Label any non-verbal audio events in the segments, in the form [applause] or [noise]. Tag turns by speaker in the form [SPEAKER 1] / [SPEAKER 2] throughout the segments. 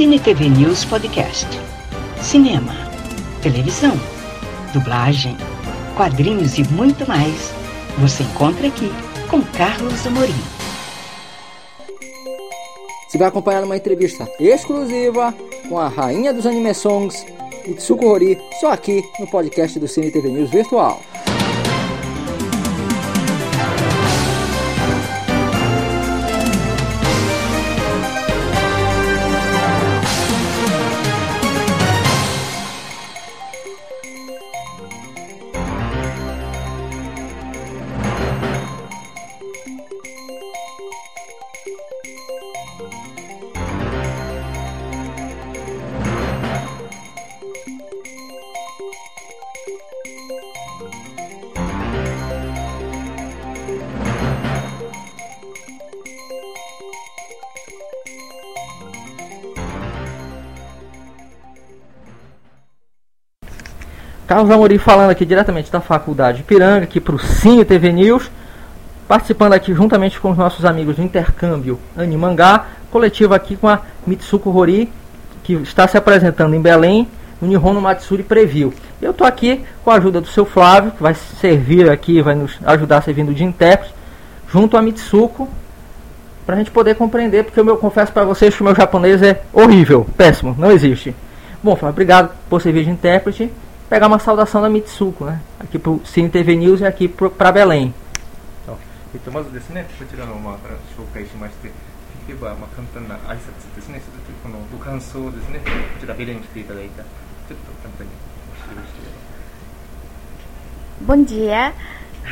[SPEAKER 1] Cine TV News Podcast. Cinema, televisão, dublagem, quadrinhos e muito mais. Você encontra aqui com Carlos Amorim.
[SPEAKER 2] Você vai acompanhar uma entrevista exclusiva com a rainha dos anime songs, Itsuko Hori, só aqui no podcast do Cine TV News Virtual. 'Carlos Amorim falando aqui diretamente da Faculdade Piranga, aqui para o Cine TV News, participando aqui juntamente com os nossos amigos do Intercâmbio Animangá, coletivo aqui com a Mitsuko Hori, que está se apresentando em Belém, no Nihon Matsuri Preview. Eu estou aqui com a ajuda do seu Flávio, que vai servir aqui, vai nos ajudar servindo de intérprete, junto a Mitsuko, para a gente poder compreender, porque eu confesso para vocês que o meu japonês é horrível, péssimo, não existe. Bom, Flávio, obrigado por servir de intérprete pegar uma saudação da Mitsuko, né? Aqui para o Cine TV News e aqui para Belém.
[SPEAKER 3] えっと、まずですね、こちらの、まあ、紹介しまして、できれば、まあ、簡単な挨拶ですね、それとこのご感想をですね、こちらベレに来ていただいた、ちょっと簡単にお知らせして
[SPEAKER 4] Bom dia. [laughs]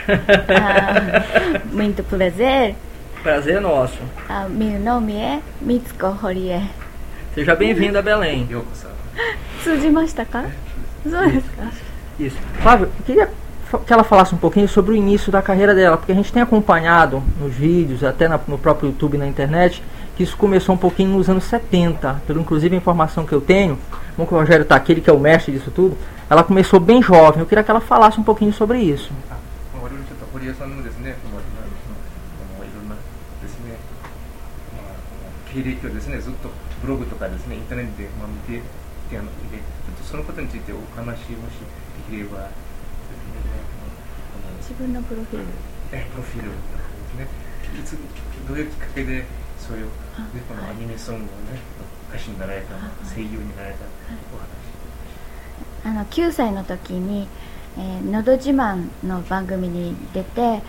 [SPEAKER 4] ah, muito prazer.
[SPEAKER 2] Prazer é nosso.
[SPEAKER 4] Ah, meu nome é Mitsuko Horie.
[SPEAKER 2] Seja bem-vindo a Belém.
[SPEAKER 3] よう
[SPEAKER 2] Isso. Flávio, eu queria que ela falasse um pouquinho sobre o início da carreira dela, porque a gente tem acompanhado nos vídeos, até na, no próprio YouTube na internet, que isso começou um pouquinho nos anos 70. Pelo inclusive a informação que eu tenho, bom que o Rogério está aqui, ele que é o mestre disso tudo, ela começou bem jovem. Eu queria que ela falasse um pouquinho sobre isso.
[SPEAKER 3] Ah, そのことについてお話もしできれば、
[SPEAKER 4] 自分のプロフィール。
[SPEAKER 3] えプロフィールですね。いつどういうきっかけでそういう、ね、このアニメソングをね、歌手になられた、声優になられたお話。
[SPEAKER 4] あの9歳の時に「えーのど自慢」の番組に出て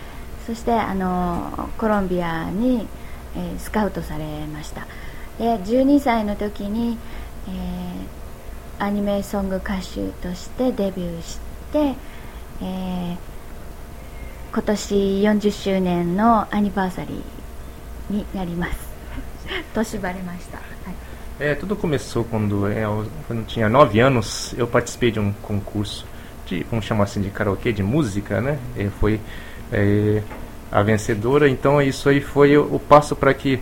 [SPEAKER 4] そしてあのコロンビアに、えースカウトされましたで12歳の時に、えーアニメソング歌手としてデビューして、えー今年40周年のアニバーサリーになります[laughs] 年バレました、はい
[SPEAKER 3] É, tudo começou quando, é, eu, quando eu tinha 9 anos, eu participei de um concurso de, vamos chamar assim, de karaokê, de música, né? E foi é, a vencedora, então isso aí foi o, o passo para que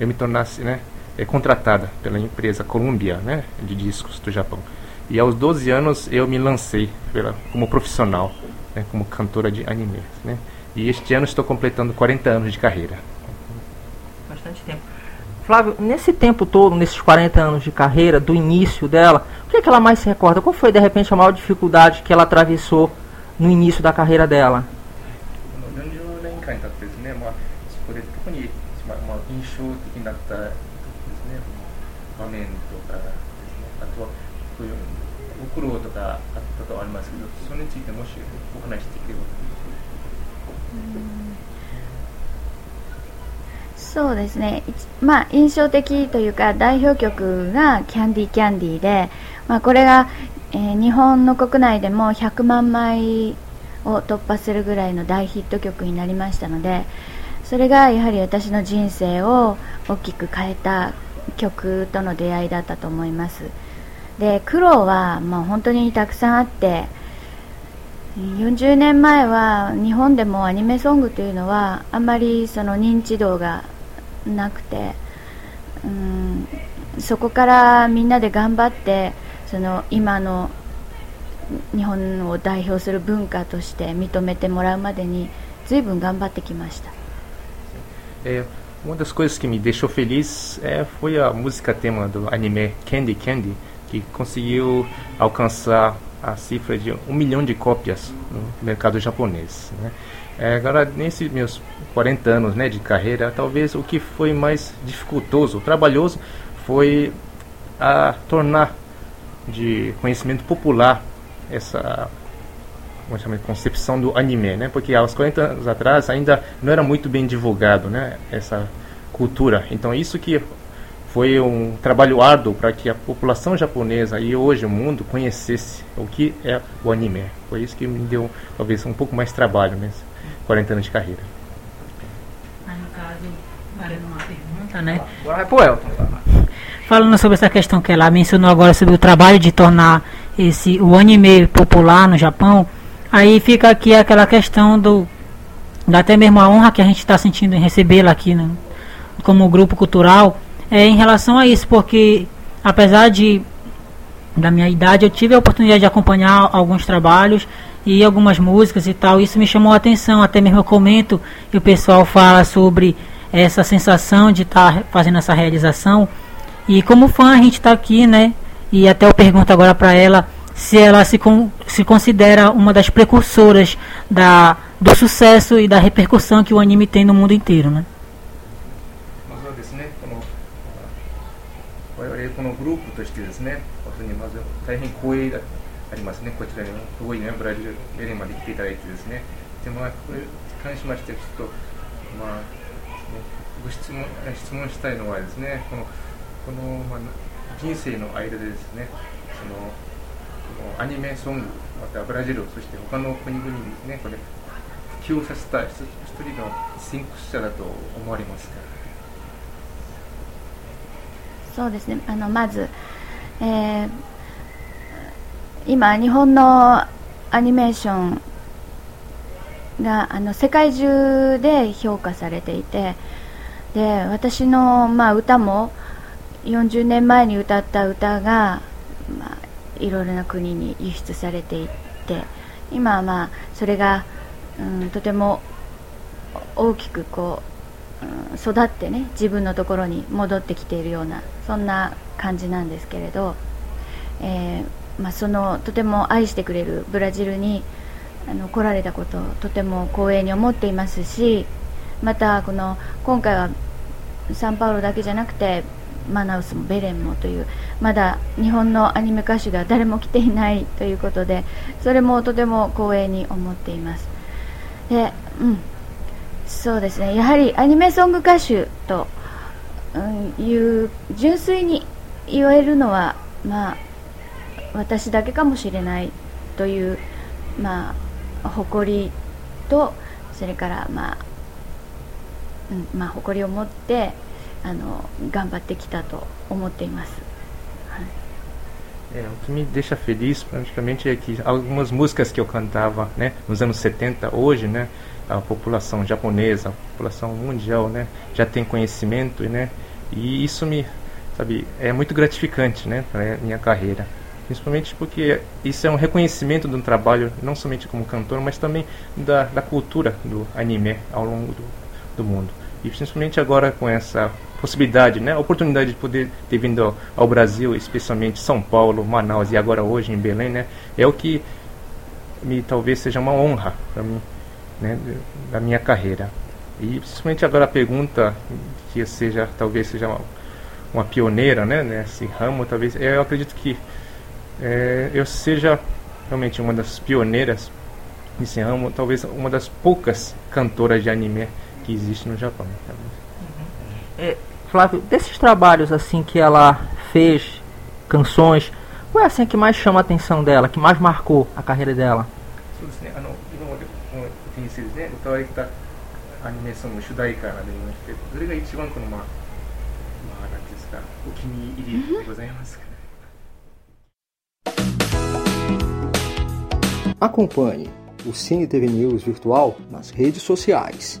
[SPEAKER 3] eu me tornasse, né? É, contratada pela empresa Columbia, né? De discos do Japão. E aos 12 anos eu me lancei pela, como profissional, né, como cantora de anime, né? E este ano estou completando 40 anos de carreira.
[SPEAKER 2] Bastante tempo. Flávio, nesse tempo todo, nesses 40 anos de carreira, do início dela, o que, é que ela mais se recorda? Qual foi, de repente, a maior dificuldade que ela atravessou no início da carreira dela?
[SPEAKER 3] この40年間に経ってですね、まあ、そこで特に、まあまあ、印象的になった ですね、場面とかですね、あとはそういうご苦労とかあったとはありますけど、それについてもしお話しできれば
[SPEAKER 4] そうですね、まあ、印象的というか代表曲が「キャンディーキャンディーで」まあ、これが、えー日本の国内でも100万枚を突破するぐらいの大ヒット曲になりましたのでそれがやはり私の人生を大きく変えた曲との出会いだったと思います。で苦労はまあ本当にたくさんあって40年前は日本でもアニメソングというのはあんまりその認知度がなくてうんそこからみんなで頑張ってその今の日本を代表する文化として認めてもらうまでに随分頑張ってきました。
[SPEAKER 3] É, uma das coisas que me deixou feliz é, foi a música tema do anime Candy Candy, que conseguiu alcançar a cifra de um milhão de cópias no mercado japonês. Né? É, agora, nesses meus 40 anos né, de carreira, talvez o que foi mais dificultoso, trabalhoso, foi a tornar de conhecimento popular essa como chama, concepção do anime, né? Porque aos 40 anos atrás ainda não era muito bem divulgado, né? Essa cultura. Então isso que foi um trabalho árduo para que a população japonesa e hoje o mundo conhecesse o que é o anime. Foi isso que me deu talvez um pouco mais trabalho nesses 40 anos de carreira.
[SPEAKER 5] Aí, no caso, valendo uma pergunta, né?
[SPEAKER 2] Agora vai pro Elton.
[SPEAKER 5] Falando sobre essa questão que ela mencionou agora sobre o trabalho de tornar esse o anime popular no Japão, aí fica aqui aquela questão do até mesmo a honra que a gente está sentindo em recebê-la aqui né, como grupo cultural é em relação a isso, porque apesar de da minha idade eu tive a oportunidade de acompanhar alguns trabalhos e algumas músicas e tal, isso me chamou a atenção, até mesmo eu comento e o pessoal fala sobre essa sensação de estar tá fazendo essa realização. E como fã a gente está aqui, né? E até eu pergunto agora para ela se ela se, con se considera uma das precursoras da, do sucesso e da repercussão que o anime tem no mundo inteiro, né?
[SPEAKER 3] このグループとしてですね、本当にまず大変光栄がありますね、こちらにすごいね、ブラジルエレンまで来ていただいてですね、でまあ、これに関しまして、ちょっと、まあ、ご質問質問したいのはですね、このこの、まあ、人生の間でですねその アニメソングまたブラジルそして他の国々にですね。これ普及させた一人の先駆者だと思われますか？
[SPEAKER 4] そうですね。あのまず、えー、今日本のアニメーションがあの世界中で評価されていてで私の、まあ、歌も40年前に歌った歌が、いろいろな国に輸出されていって今はまあそれが、うん、とても大きくこう、うん、育ってね自分のところに戻ってきているようなそんな感じなんですけれど、えー、まあ、そのとても愛してくれるブラジルにあの来られたことをとても光栄に思っていますしまたこの今回はサンパウロだけじゃなくてマナウスもベレンもというまだ日本のアニメ歌手が誰も来ていないということでそれもとても光栄に思っています。で、うん、そうですね。やはりアニメソング歌手と、いう純粋に言えるのは、まあ、私だけかもしれないという、まあ、誇りとそれから、まあうんまあ、誇りを持ってあの頑張ってきたと思っています。
[SPEAKER 3] É, o que me deixa feliz praticamente é que algumas músicas que eu cantava né, nos anos 70, hoje, né, a população japonesa, a população mundial, né, já tem conhecimento, né, e isso me, sabe, é muito gratificante, né, para minha carreira. Principalmente porque isso é um reconhecimento do trabalho, não somente como cantor, mas também da, da cultura do anime ao longo do, do mundo. E principalmente agora com essa possibilidade, né, a oportunidade de poder ter vindo ao, Brasil, especialmente São Paulo, Manaus e agora hoje em Belém, né, é o que me talvez seja uma honra para mim, né, da minha carreira. E principalmente agora a pergunta que seja talvez seja uma, uma pioneira, né, nesse ramo, talvez eu acredito que é, eu seja realmente uma das pioneiras nesse ramo, talvez uma das poucas cantoras de anime que existe no Japão.
[SPEAKER 2] É, Flávio, desses trabalhos assim que ela fez, canções, qual é assim que mais chama a atenção dela, que mais marcou a carreira dela?
[SPEAKER 3] 歌われたアニメソング主題歌がありましてそれが一番このまあまあ何ですかお気に入りでございます
[SPEAKER 6] Acompanhe o Cine TV News Virtual nas redes sociais.